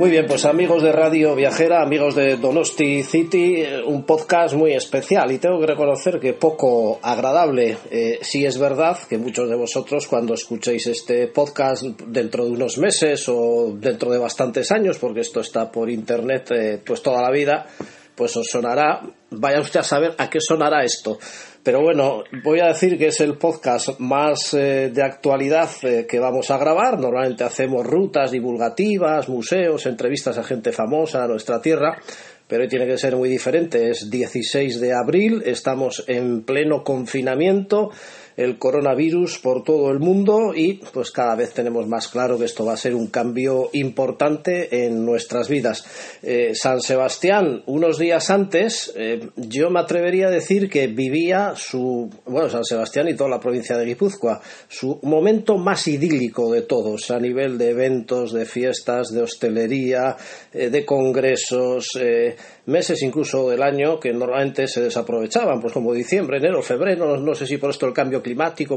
Muy bien, pues amigos de Radio Viajera, amigos de Donosti City, eh, un podcast muy especial y tengo que reconocer que poco agradable. Eh, sí es verdad que muchos de vosotros cuando escuchéis este podcast dentro de unos meses o dentro de bastantes años, porque esto está por internet eh, pues toda la vida, pues os sonará, vaya usted a saber a qué sonará esto. Pero bueno, voy a decir que es el podcast más eh, de actualidad eh, que vamos a grabar. Normalmente hacemos rutas divulgativas, museos, entrevistas a gente famosa a nuestra tierra, pero hoy tiene que ser muy diferente. Es 16 de abril, estamos en pleno confinamiento el coronavirus por todo el mundo y pues cada vez tenemos más claro que esto va a ser un cambio importante en nuestras vidas. Eh, San Sebastián, unos días antes, eh, yo me atrevería a decir que vivía su, bueno, San Sebastián y toda la provincia de Guipúzcoa, su momento más idílico de todos, a nivel de eventos, de fiestas, de hostelería, eh, de congresos, meses incluso del año que normalmente se desaprovechaban, pues como diciembre, enero, febrero, no, sé si por esto el cambio climático,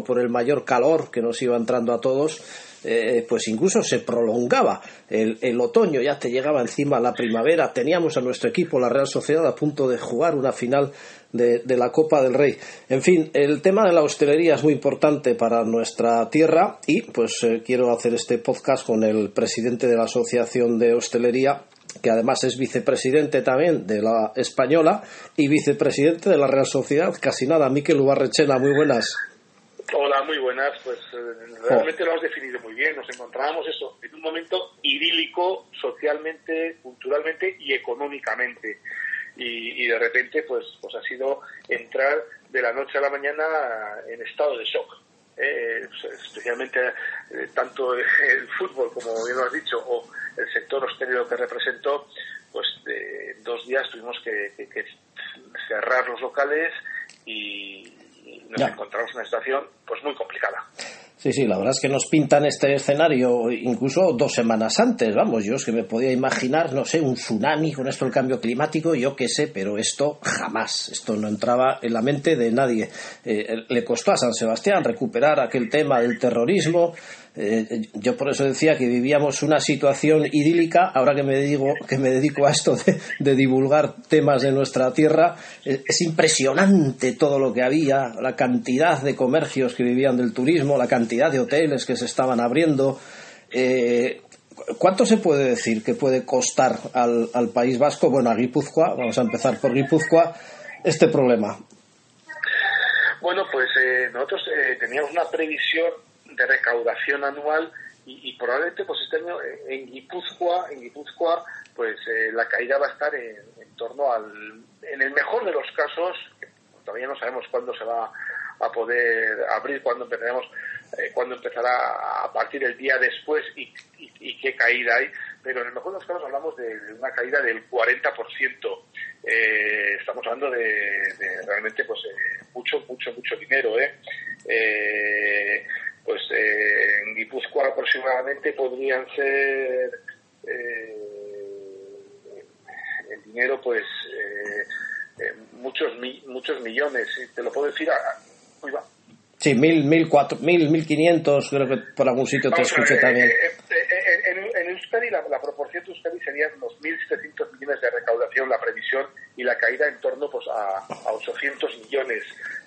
por el mayor calor que nos iba entrando a todos, eh, pues incluso se prolongaba el, otoño, ya te llegaba encima la primavera, teníamos a nuestro equipo, la Real Sociedad, a punto de jugar una final de, de, la Copa del Rey. En fin, el tema de la hostelería es muy importante para nuestra tierra y pues eh, quiero hacer este podcast con el presidente de la Asociación de Hostelería, que además es vicepresidente también de la Española y vicepresidente de la Real Sociedad, casi nada. Miquel Ubarrechena, muy buenas. Hola, muy buenas. Pues eh, realmente lo has definido muy bien. Nos encontrábamos eso en un momento idílico socialmente, culturalmente y económicamente. Y, de repente, pues, pues ha sido entrar de la noche a la mañana en estado de shock. Eh, especialmente eh, tanto el fútbol, como bien lo has dicho, o el sector hostelero que representó, pues de dos días tuvimos que, cerrar los locales y, nos encontramos en una situación pues muy complicada. Sí, sí, la verdad es que nos pintan este escenario incluso dos semanas antes, vamos, yo es que me podía imaginar, no sé, un tsunami con esto del cambio climático, yo qué sé, pero esto jamás, esto no entraba en la mente de nadie. Eh, le costó a San Sebastián recuperar aquel tema del terrorismo, eh, yo por eso decía que vivíamos una situación idílica. Ahora que me dedico, que me dedico a esto de, divulgar temas de nuestra tierra, eh, es impresionante todo lo que había, la cantidad de comercios que vivían del turismo, la cantidad de hoteles que se estaban abriendo. Eh, ¿Cuánto se puede decir que puede costar al, al País Vasco, bueno, a Guipúzcoa, vamos a empezar por Guipúzcoa, este problema? Bueno, pues nosotros teníamos una previsión de recaudación anual y, probablemente pues este año en Guipúzcoa, en Guipúzcoa pues eh, la caída va a estar en, torno al, en el mejor de los casos, todavía no sabemos cuándo se va a poder abrir, cuándo empezaremos, eh, cuándo empezará a partir del día después y, qué caída hay, pero en el mejor de los casos hablamos de, una caída del 40%. Eh, estamos hablando de, realmente pues mucho, mucho, mucho dinero, ¿eh? eh pues eh, en Guipúzcoa aproximadamente podrían ser eh, el dinero pues eh, muchos muchos millones te lo puedo decir a, Sí, mil, mil, cuatro, mil, mil quinientos, creo que por algún sitio te escuché también. en, Euskadi la, proporción de Euskadi serían unos 1.700 millones de recaudación, la previsión, y la caída en torno pues, a, a 800 millones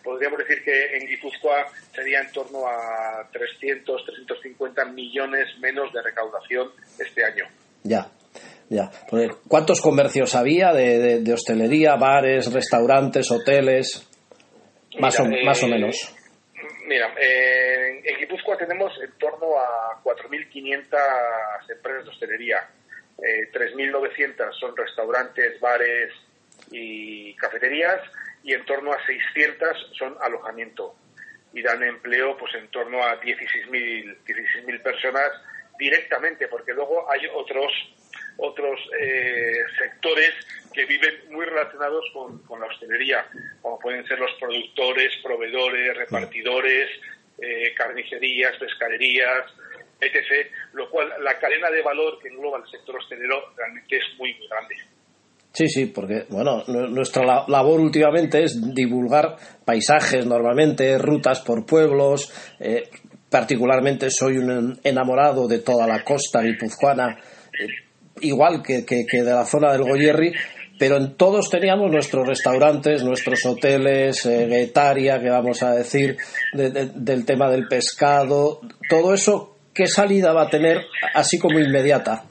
podríamos decir que en Guipúzcoa sería en torno a 300, 350 millones menos de recaudación este año. Ya, ya. ¿Cuántos comercios había de, hostelería, bares, restaurantes, hoteles? Más, o, más o menos. Mira, en Guipúzcoa tenemos en torno a 4.500 empresas de hostelería. 3.900 son restaurantes, bares y cafeterías y en torno a 600 son alojamiento y dan empleo pues en torno a 16.000 16 personas directamente porque luego hay otros otros eh, sectores que viven muy relacionados con, la hostelería como pueden ser los productores proveedores repartidores eh, carnicerías pescaderías etc. Lo cual, la cadena de valor que engloba el sector hostelero realmente es muy, muy grande. Sí, sí, porque bueno, nuestra labor últimamente es divulgar paisajes normalmente, rutas por pueblos. Eh, particularmente soy un enamorado de toda la costa guipuzcoana, eh, igual que, de la zona del Goyerri, pero en todos teníamos nuestros restaurantes, nuestros hoteles, eh, Guetaria, que vamos a decir, del tema del pescado, todo eso, ¿qué salida va a tener así como inmediata?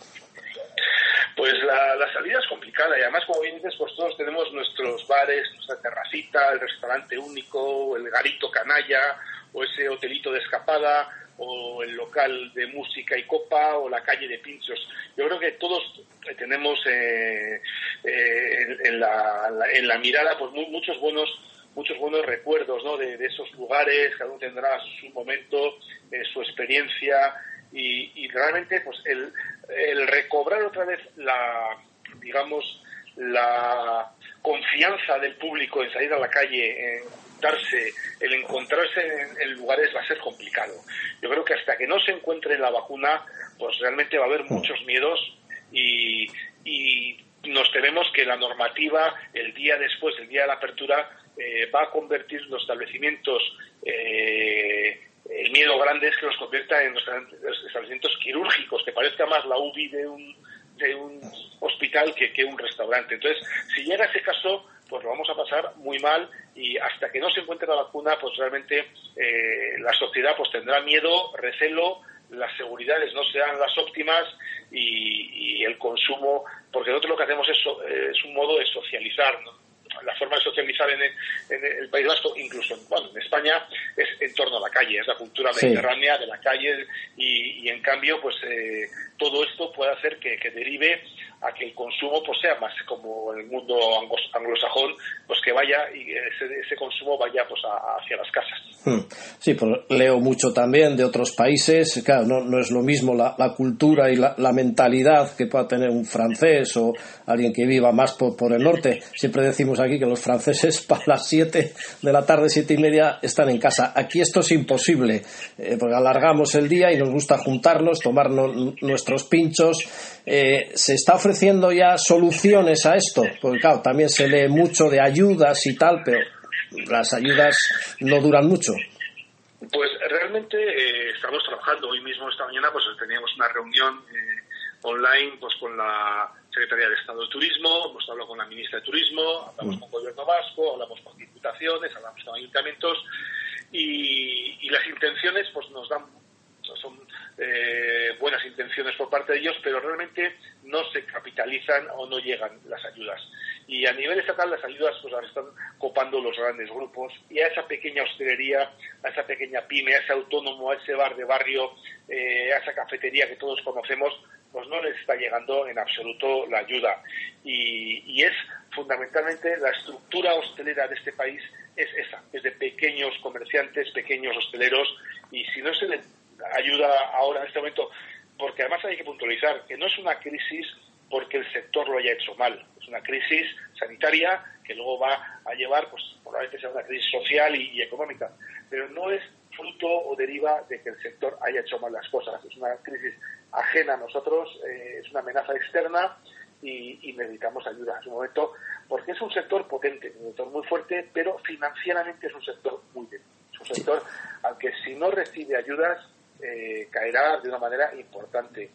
Pues la, la salida complicada y además, como bien dices, pues todos tenemos nuestros bares, nuestra terracita, el restaurante único, el garito canalla o ese hotelito de escapada o el local de música y copa o la calle de pinchos. Yo creo que todos tenemos eh, eh, en, la, en, la, mirada pues muchos buenos muchos buenos recuerdos ¿no? de, esos lugares, cada uno tendrá su momento, eh, su experiencia y, realmente pues el, el recobrar otra vez la digamos la confianza del público en salir a la calle, en darse, el encontrarse en, lugares va a ser complicado. Yo creo que hasta que no se encuentre la vacuna, pues realmente va a haber mm. muchos miedos y, nos tememos que la normativa, el día después, el día de la apertura, eh, va a convertir los establecimientos eh, el miedo grande es que los convierta en los establecimientos quirúrgicos, que parezca más la UBI de un, de un hospital que, que un restaurante. Entonces, si llega ese caso, pues lo vamos a pasar muy mal y hasta que no se encuentre la vacuna, pues realmente eh, la sociedad pues tendrá miedo, recelo, las seguridades no sean las óptimas y, el consumo, porque nosotros lo que hacemos es, es un modo de socializar, la forma de socializar en el, País Vasco, incluso bueno, en España, es en torno a la calle, es la cultura mediterránea de la calle y, en cambio, pues eh, todo esto puede hacer que, que derive a que el consumo pues sea más como en el mundo anglosajón, pues que vaya y ese, ese consumo vaya pues hacia las casas. Hmm. Sí, pues leo mucho también de otros países, claro, no, no es lo mismo la, la cultura y la, la, mentalidad que pueda tener un francés o alguien que viva más por, por el norte. Siempre decimos aquí que los franceses para las 7 de la tarde, siete y media, están en casa. Aquí esto es imposible, eh, porque alargamos el día y nos gusta juntarnos, tomarnos nuestros pinchos. Eh, se está ofreciendo ya soluciones a esto? Porque claro, también se lee mucho de ayudas y tal, pero las ayudas no duran mucho. Pues realmente eh, estamos trabajando. Hoy mismo, esta mañana, pues teníamos una reunión eh, online pues con la Secretaría de Estado de Turismo, hemos hablado con la Ministra de Turismo, hablamos mm. con el Gobierno Vasco, hablamos con diputaciones, hablamos con ayuntamientos y, y las intenciones pues nos dan son eh, buenas intenciones por parte de ellos, pero realmente no se capitalizan o no llegan las ayudas. Y a nivel estatal las ayudas pues ahora están copando los grandes grupos y a esa pequeña hostelería, a esa pequeña pyme, a ese autónomo, a ese bar de barrio, eh, a esa cafetería que todos conocemos, pues no les está llegando en absoluto la ayuda. Y, y es fundamentalmente la estructura hostelera de este país es esa, es de pequeños comerciantes, pequeños hosteleros, y si no se le ahora en este momento, porque además hay que puntualizar que no es una crisis porque el sector lo haya hecho mal, es una crisis sanitaria que luego va a llevar, pues probablemente sea una crisis social y, económica, pero no es fruto o deriva de que el sector haya hecho mal las cosas, es una crisis ajena a nosotros, eh, es una amenaza externa y, necesitamos ayuda en su momento, porque es un sector potente, un sector muy fuerte, pero financieramente es un sector muy débil. Es un sector al que si no recibe ayudas eh, caerá de una manera importante.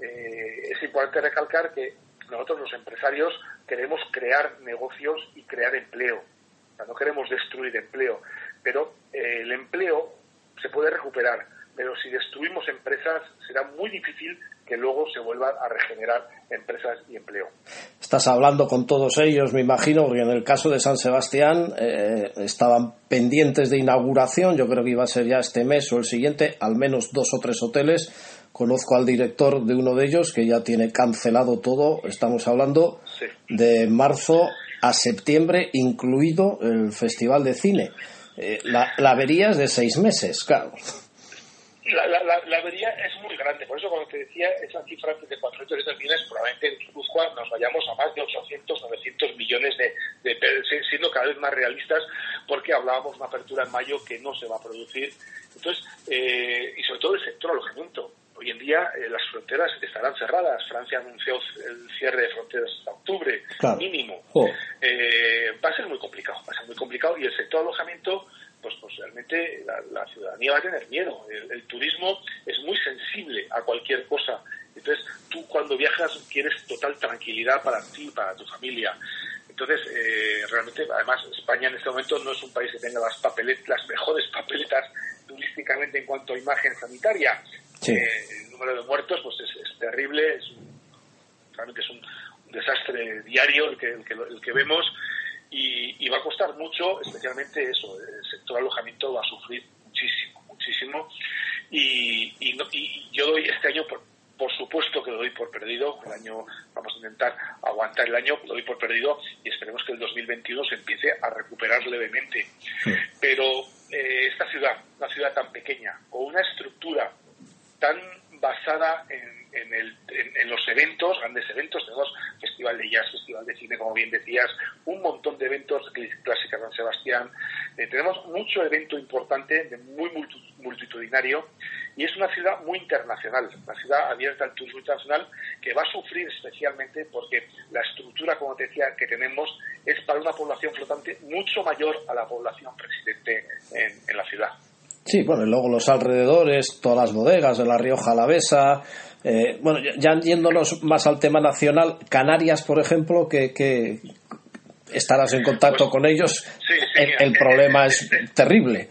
Eh, es importante recalcar que nosotros los empresarios queremos crear negocios y crear empleo. no queremos destruir empleo, pero eh, el empleo se puede recuperar, pero si destruimos empresas será muy difícil que luego se vuelvan a regenerar empresas y empleo. Estás hablando con todos ellos, me imagino, porque en el caso de San Sebastián eh, estaban pendientes de inauguración, yo creo que iba a ser ya este mes o el siguiente, al menos dos o tres hoteles. Conozco al director de uno de ellos que ya tiene cancelado todo, estamos hablando de marzo a septiembre, incluido el Festival de Cine. Eh, la, la avería de seis meses, claro la, la, la, avería es muy grande. Por eso, cuando te decía esa cifra de 400 millones, probablemente en Guipúzcoa nos vayamos a más de 800, 900 millones de, de, siendo cada vez más realistas, porque hablábamos de una apertura en mayo que no se va a producir. Entonces, eh, y sobre todo el sector alojamiento. Hoy en día eh, las fronteras estarán cerradas. Francia anunció el cierre de fronteras hasta octubre, mínimo. Eh, va a ser muy complicado, va a ser muy complicado y el sector alojamiento, pues, pues realmente la, ciudadanía va a tener miedo. El, turismo es muy sensible a cualquier cosa. Entonces, tú cuando viajas quieres total tranquilidad para ti para tu familia. Entonces, eh, realmente, además, España en este momento no es un país que tenga las, papeletas, las mejores papeletas turísticamente en cuanto a imagen sanitaria. Eh, el número de muertos pues es, terrible, es realmente es un, desastre diario el que, el que, vemos y, va a costar mucho, especialmente eso, el sector alojamiento va a sufrir muchísimo, muchísimo y, y, yo doy este año por, por supuesto que lo doy por perdido, el año vamos a intentar aguantar el año, lo doy por perdido y esperemos que el 2021 se empiece a recuperar levemente. Pero eh, esta ciudad, una ciudad tan pequeña, con una estructura tan basada en, en, los eventos, grandes eventos, tenemos Festival de Jazz, Festival de Cine, como bien decías, un montón de eventos clásicas San Sebastián, eh, tenemos mucho evento importante, de muy multitudinario, y es una ciudad muy internacional, una ciudad abierta al turismo internacional que va a sufrir especialmente porque la estructura, como te decía, que tenemos es para una población flotante mucho mayor a la población presidente en la ciudad. Sí, bueno, y luego los alrededores, todas las bodegas de la Rioja Alavesa. Eh, bueno, ya yéndonos más al tema nacional, Canarias, por ejemplo, que, estarás en contacto con ellos, el, problema es terrible.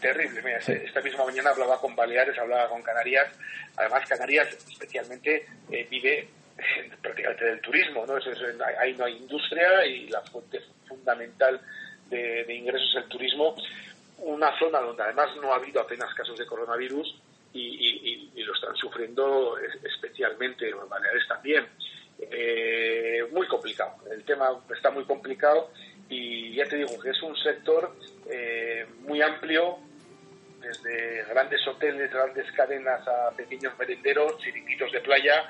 Terrible, mira, esta misma mañana hablaba con Baleares, hablaba con Canarias. Además, Canarias especialmente eh, vive prácticamente del turismo, ¿no? ahí no hay industria y la fuente fundamental de, de ingresos es el turismo una zona donde además no ha habido apenas casos de coronavirus y, lo están sufriendo especialmente, Baleares también. Eh, muy complicado, el tema está muy complicado y ya te digo que es un sector eh, muy amplio, desde grandes hoteles, grandes cadenas a pequeños merenderos, chiringuitos de playa,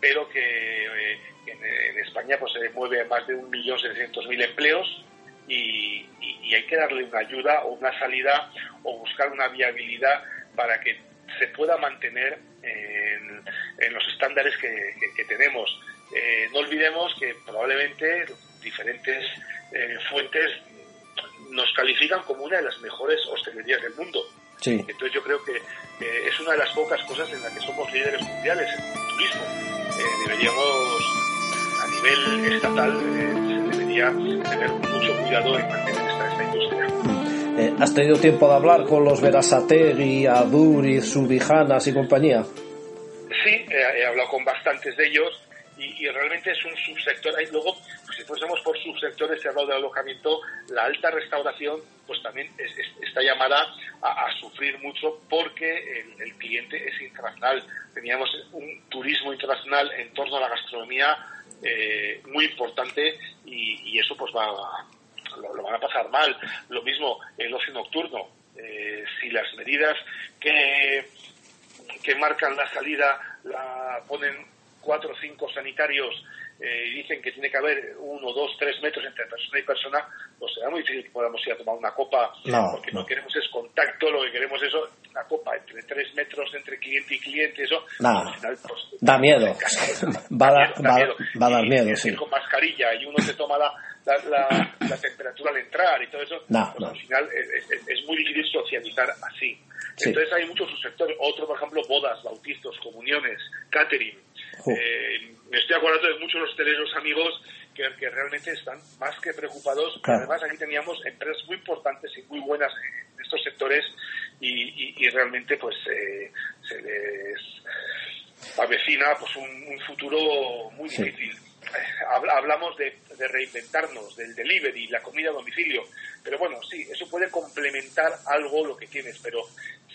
pero que eh, en, España pues se mueve más de 1.600.000 empleos y, hay que darle una ayuda o una salida o buscar una viabilidad para que se pueda mantener en, los estándares que, tenemos. Eh, no olvidemos que probablemente diferentes eh, fuentes nos califican como una de las mejores hostelerías del mundo. Entonces yo creo que es una de las pocas cosas en las que somos líderes mundiales en el turismo. Eh, deberíamos, a nivel estatal, tener mucho cuidado en mantener. Eh, ¿Has tenido tiempo de hablar con los Verasategui, Aduri, Subijanas y compañía? Sí, he hablado con bastantes de ellos y, realmente es un subsector. Ahí luego, pues, si fuésemos por subsectores, he hablado de alojamiento, la alta restauración pues también está llamada a, sufrir mucho porque el, cliente es internacional. Teníamos un turismo internacional en torno a la gastronomía eh, muy importante y, eso pues va van a pasar mal. Lo mismo el ocio nocturno. Eh, si las medidas que, que marcan la salida la ponen cuatro o cinco sanitarios eh, y dicen que tiene que haber uno, dos, tres metros entre persona y persona, pues será muy difícil que podamos ir a tomar una copa, porque no. queremos es contacto, lo que queremos es una copa entre tres metros entre cliente y cliente, eso al final, pues, da miedo. va, a dar miedo, sí. Con mascarilla y uno se toma la, la, temperatura al entrar y todo eso, pues al final es, muy difícil socializar así. Entonces hay muchos subsectores, otro por ejemplo bodas, bautistas, comuniones, catering, eh, me estoy acordando de muchos hosteleros amigos que, que, realmente están más que preocupados. Además, aquí teníamos empresas muy importantes y muy buenas en estos sectores y, realmente pues eh, se les avecina pues un, futuro muy difícil. Hablamos de, de, reinventarnos, del delivery, la comida a domicilio, pero bueno, sí, eso puede complementar algo lo que tienes, pero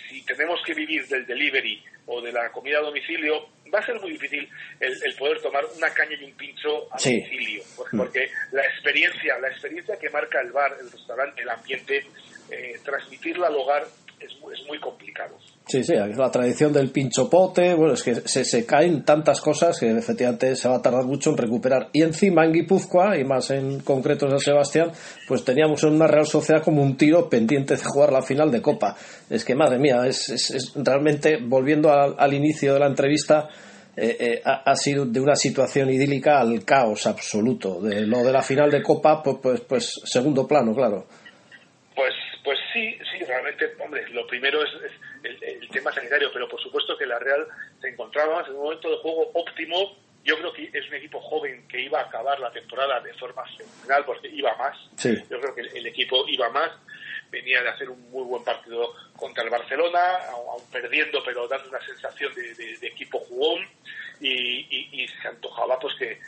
si tenemos que vivir del delivery o de la comida a domicilio, va a ser muy difícil el, poder tomar una caña y un pincho a domicilio, mm. porque, la experiencia, la experiencia que marca el bar, el restaurante, el ambiente, eh, transmitirla al hogar es, es muy complicado. Sí, sí, la tradición del pinchopote, bueno, es que se, se caen tantas cosas que efectivamente se va a tardar mucho en recuperar. Y encima en Guipúzcoa, y más en concreto en San Sebastián, pues teníamos en una Real Sociedad como un tiro pendiente de jugar la final de Copa. Es que, madre mía, es, es, realmente, volviendo al, inicio de la entrevista, eh, eh, ha, sido de una situación idílica al caos absoluto. De lo de la final de Copa, pues, pues, pues segundo plano, claro. Pues, pues sí, sí, realmente, hombre, lo primero es el, tema sanitario, pero por supuesto que la Real se encontraba en un momento de juego óptimo. Yo creo que es un equipo joven que iba a acabar la temporada de forma fenomenal porque iba más. Yo creo que el, equipo iba más. Venía de hacer un muy buen partido contra el Barcelona, aún perdiendo, pero dando una sensación de, equipo jugón. Y, se antojaba pues que,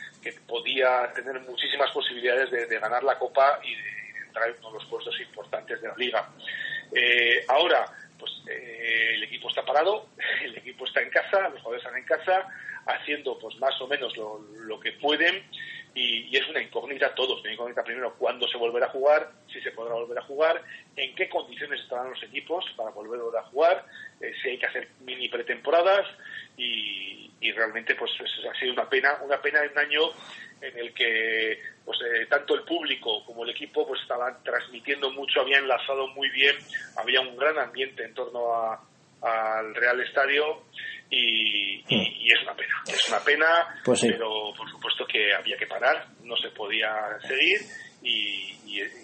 podía tener muchísimas posibilidades de, ganar la Copa y de entrar en uno de los puestos importantes de la Liga. Eh, ahora, pues eh, el equipo está parado, el equipo está en casa, los jugadores están en casa, haciendo pues más o menos lo, que pueden y, es una incógnita todos, una incógnita primero cuándo se volverá a jugar, si se podrá volver a jugar, en qué condiciones estarán los equipos para volver a jugar, eh, si hay que hacer mini pretemporadas y, realmente pues ha sido una pena, una pena en un año en el que pues eh, tanto el público como el equipo pues estaban transmitiendo mucho, había enlazado muy bien, había un gran ambiente en torno al Real Estadio y, y, es una pena, es una pena, pues pero por supuesto que había que parar, no se podía seguir y,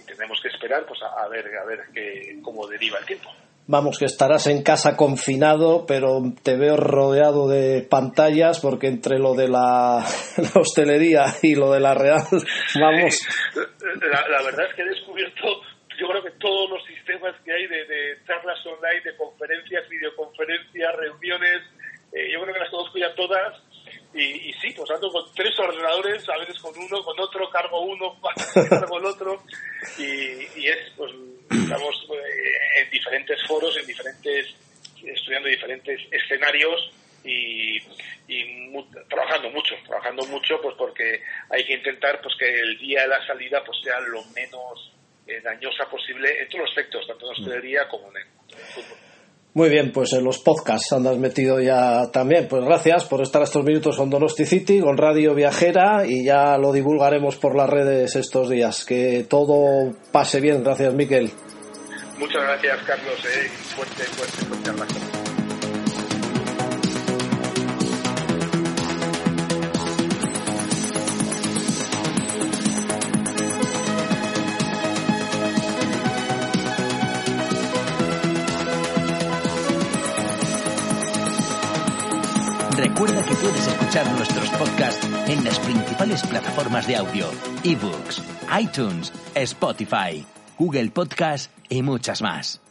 tenemos que esperar pues a, ver a ver qué, cómo deriva el tiempo. Vamos, que estarás en casa confinado, pero te veo rodeado de pantallas porque entre lo de la, hostelería y lo de la Real, vamos. La, verdad es que he descubierto, yo creo que todos los sistemas que hay de, charlas online, de conferencias, videoconferencias, reuniones, eh, yo creo que las conozco ya todas. Y, sí, pues ando con tres ordenadores, a veces con uno, con otro, cargo uno, cargo el otro. Y, y es, pues, estamos en diferentes foros, en diferentes, estudiando diferentes escenarios y, trabajando mucho, trabajando mucho, pues porque hay que intentar pues que el día de la salida pues sea lo menos eh, dañosa posible en todos los aspectos, tanto en la hostelería como en el fútbol. Muy bien, pues en los podcasts andas metido ya también. Pues gracias por estar estos minutos con Donosti City, con Radio Viajera y ya lo divulgaremos por las redes estos días. Que todo pase bien. Gracias, Miquel. Muchas gracias, Carlos. Eh. Fuerte, fuerte, fuerte Recuerda que puedes escuchar nuestros podcasts en las principales plataformas de audio, ebooks, iTunes, Spotify, Google Podcast y muchas más.